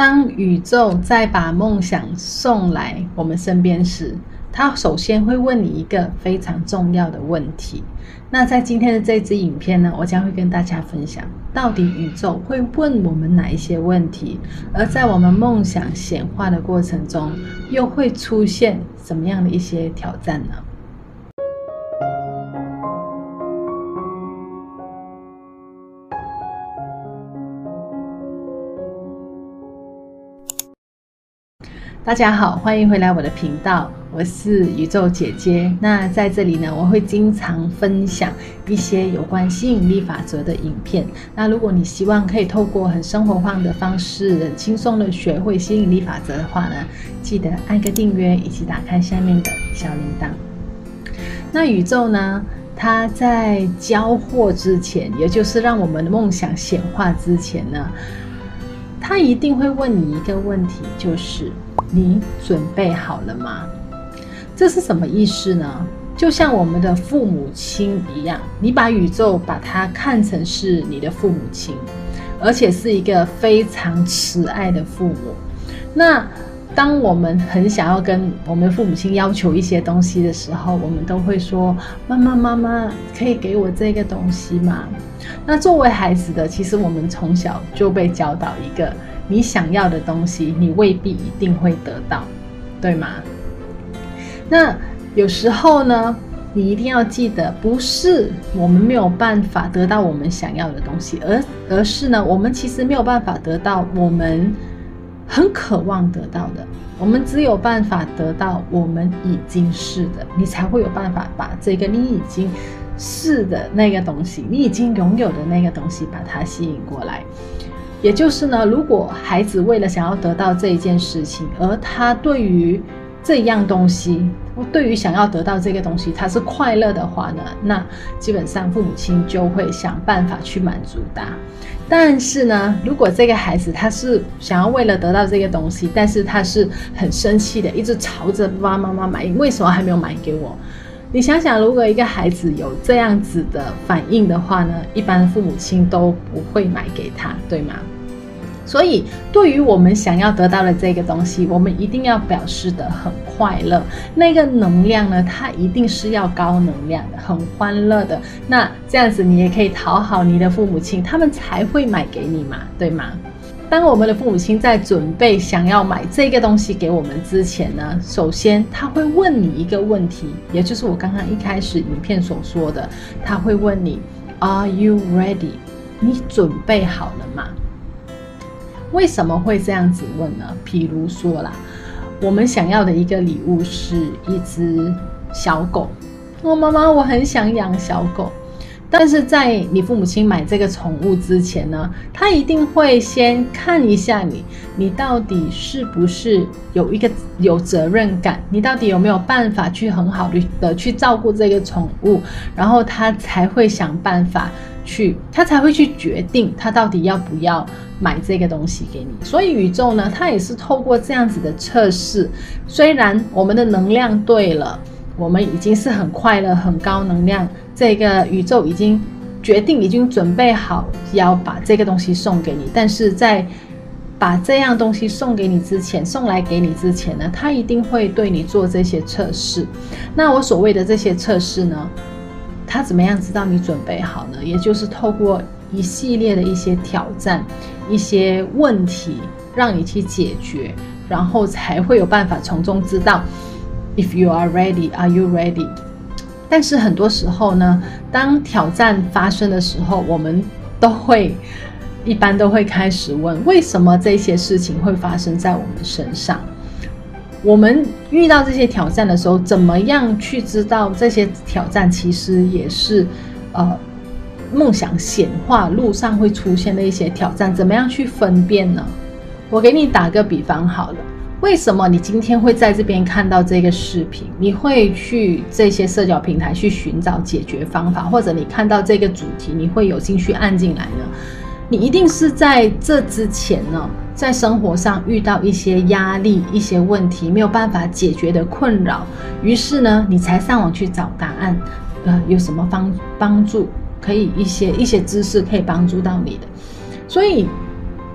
当宇宙在把梦想送来我们身边时，他首先会问你一个非常重要的问题。那在今天的这支影片呢，我将会跟大家分享，到底宇宙会问我们哪一些问题，而在我们梦想显化的过程中，又会出现什么样的一些挑战呢？大家好，欢迎回来我的频道。我是宇宙姐姐，那在这里呢，我会经常分享一些有关吸引力法则的影片。那如果你希望可以透过很生活化的方式，很轻松的学会吸引力法则的话呢，记得按个订阅，以及打开下面的小铃铛。那宇宙呢，它在交货之前，也就是让我们的梦想显化之前呢，他一定会问你一个问题，就是你准备好了吗？这是什么意思呢？就像我们的父母亲一样，你把宇宙把它看成是你的父母亲，而且是一个非常慈爱的父母。那当我们很想要跟我们父母亲要求一些东西的时候，我们都会说：“妈妈，妈妈，可以给我这个东西吗？”那作为孩子的，其实我们从小就被教导一个：你想要的东西，你未必一定会得到，对吗？那有时候呢，你一定要记得，不是我们没有办法得到我们想要的东西，而而是呢，我们其实没有办法得到我们很渴望得到的。我们只有办法得到我们已经是的，你才会有办法把这个你已经是的那个东西，你已经拥有的那个东西，把它吸引过来。也就是呢，如果孩子为了想要得到这一件事情，而他对于这样东西，对于想要得到这个东西，他是快乐的话呢，那基本上父母亲就会想办法去满足他。但是呢，如果这个孩子他是想要为了得到这个东西，但是他是很生气的，一直朝着爸爸妈妈买，为什么还没有买给我？你想想，如果一个孩子有这样子的反应的话呢，一般父母亲都不会买给他，对吗？所以，对于我们想要得到的这个东西，我们一定要表示得很快乐。那个能量呢，它一定是要高能量的，很欢乐的。那这样子，你也可以讨好你的父母亲，他们才会买给你嘛，对吗？当我们的父母亲在准备想要买这个东西给我们之前呢，首先他会问你一个问题，也就是我刚刚一开始影片所说的，他会问你：Are you ready？你准备好了吗？为什么会这样子问呢？譬如说啦，我们想要的一个礼物是一只小狗。我妈妈，我很想养小狗。但是在你父母亲买这个宠物之前呢，他一定会先看一下你，你到底是不是有一个有责任感，你到底有没有办法去很好的去照顾这个宠物，然后他才会想办法去，他才会去决定他到底要不要买这个东西给你。所以宇宙呢，它也是透过这样子的测试，虽然我们的能量对了。我们已经是很快乐、很高能量，这个宇宙已经决定、已经准备好要把这个东西送给你。但是在把这样东西送给你之前，送来给你之前呢，他一定会对你做这些测试。那我所谓的这些测试呢，他怎么样知道你准备好呢？也就是透过一系列的一些挑战、一些问题，让你去解决，然后才会有办法从中知道。If you are ready, are you ready? 但是很多时候呢，当挑战发生的时候，我们都会一般都会开始问：为什么这些事情会发生在我们身上？我们遇到这些挑战的时候，怎么样去知道这些挑战其实也是呃梦想显化路上会出现的一些挑战？怎么样去分辨呢？我给你打个比方好了。为什么你今天会在这边看到这个视频？你会去这些社交平台去寻找解决方法，或者你看到这个主题，你会有兴趣按进来呢？你一定是在这之前呢，在生活上遇到一些压力、一些问题没有办法解决的困扰，于是呢，你才上网去找答案。呃，有什么帮帮助？可以一些一些知识可以帮助到你的，所以。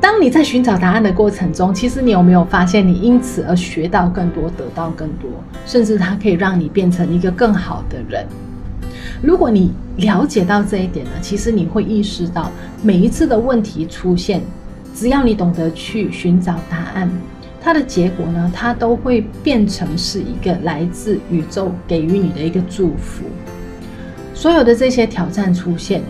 当你在寻找答案的过程中，其实你有没有发现，你因此而学到更多，得到更多，甚至它可以让你变成一个更好的人。如果你了解到这一点呢，其实你会意识到，每一次的问题出现，只要你懂得去寻找答案，它的结果呢，它都会变成是一个来自宇宙给予你的一个祝福。所有的这些挑战出现，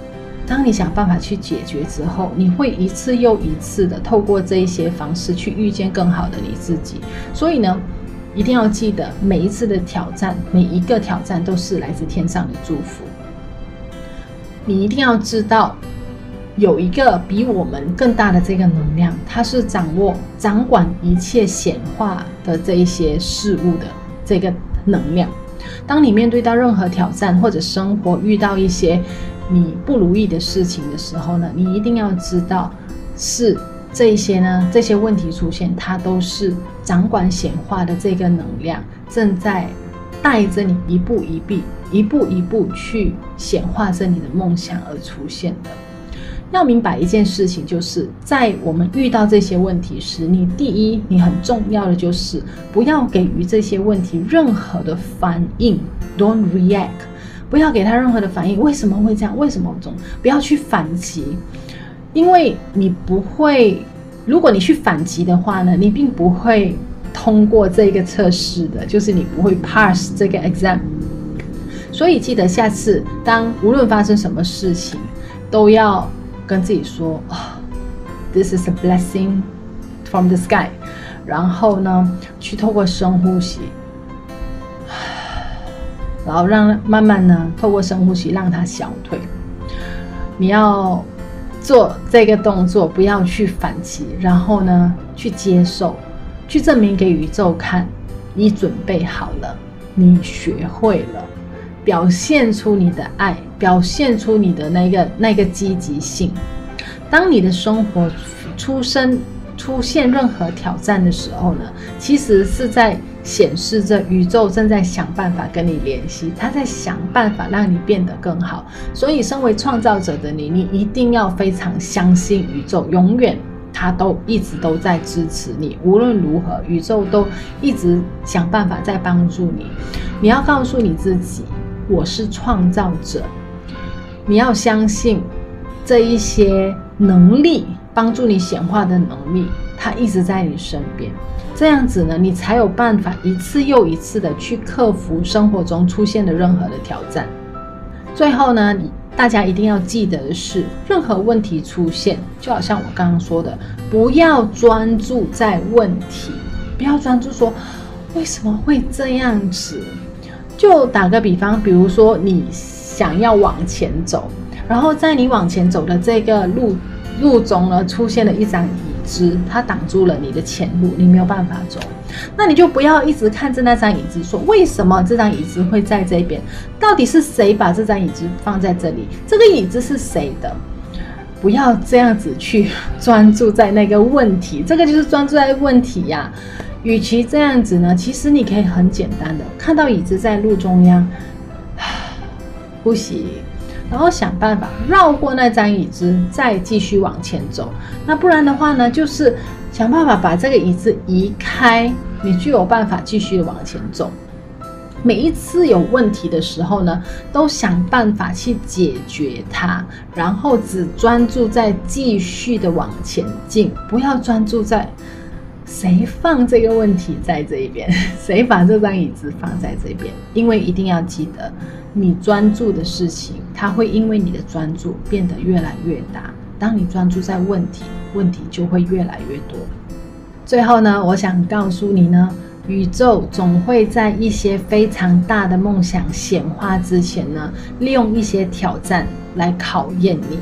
当你想办法去解决之后，你会一次又一次的透过这一些方式去遇见更好的你自己。所以呢，一定要记得，每一次的挑战，每一个挑战都是来自天上的祝福。你一定要知道，有一个比我们更大的这个能量，它是掌握、掌管一切显化的这一些事物的这个能量。当你面对到任何挑战，或者生活遇到一些你不如意的事情的时候呢，你一定要知道，是这一些呢，这些问题出现，它都是掌管显化的这个能量正在带着你一步一步、一步一步去显化着你的梦想而出现的。要明白一件事情，就是在我们遇到这些问题时，你第一，你很重要的就是不要给予这些问题任何的反应，Don't react，不要给他任何的反应。为什么会这样？为什么总不要去反击？因为你不会，如果你去反击的话呢，你并不会通过这个测试的，就是你不会 pass 这个 exam。所以记得下次当无论发生什么事情，都要。跟自己说哦，This is a blessing from the sky。然后呢，去透过深呼吸，然后让慢慢呢，透过深呼吸让它消退。你要做这个动作，不要去反击，然后呢，去接受，去证明给宇宙看，你准备好了，你学会了。表现出你的爱，表现出你的那个那个积极性。当你的生活出生出现任何挑战的时候呢，其实是在显示着宇宙正在想办法跟你联系，他在想办法让你变得更好。所以，身为创造者的你，你一定要非常相信宇宙，永远他都一直都在支持你。无论如何，宇宙都一直想办法在帮助你。你要告诉你自己。我是创造者，你要相信这一些能力，帮助你显化的能力，它一直在你身边。这样子呢，你才有办法一次又一次的去克服生活中出现的任何的挑战。最后呢，大家一定要记得的是，任何问题出现，就好像我刚刚说的，不要专注在问题，不要专注说为什么会这样子。就打个比方，比如说你想要往前走，然后在你往前走的这个路路中呢，出现了一张椅子，它挡住了你的前路，你没有办法走。那你就不要一直看着那张椅子，说为什么这张椅子会在这边？到底是谁把这张椅子放在这里？这个椅子是谁的？不要这样子去专注在那个问题，这个就是专注在问题呀。与其这样子呢，其实你可以很简单的看到椅子在路中央，呼吸，然后想办法绕过那张椅子，再继续往前走。那不然的话呢，就是想办法把这个椅子移开，你就有办法继续往前走。每一次有问题的时候呢，都想办法去解决它，然后只专注在继续的往前进，不要专注在。谁放这个问题在这一边？谁把这张椅子放在这边？因为一定要记得，你专注的事情，它会因为你的专注变得越来越大。当你专注在问题，问题就会越来越多。最后呢，我想告诉你呢，宇宙总会在一些非常大的梦想显化之前呢，利用一些挑战来考验你。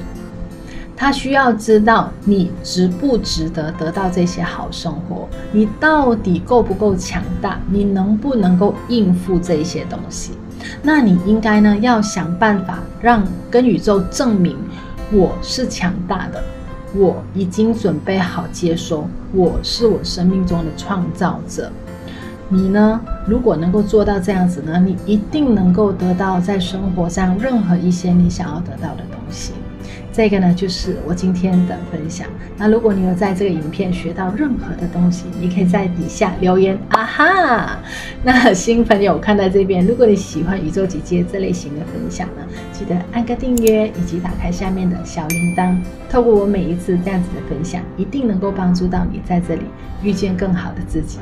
他需要知道你值不值得得到这些好生活，你到底够不够强大，你能不能够应付这些东西？那你应该呢，要想办法让跟宇宙证明我是强大的，我已经准备好接收，我是我生命中的创造者。你呢，如果能够做到这样子呢，你一定能够得到在生活上任何一些你想要得到的东西。这个呢，就是我今天的分享。那如果你有在这个影片学到任何的东西，你可以在底下留言啊哈。那新朋友看到这边，如果你喜欢宇宙姐姐这类型的分享呢，记得按个订阅，以及打开下面的小铃铛。透过我每一次这样子的分享，一定能够帮助到你在这里遇见更好的自己。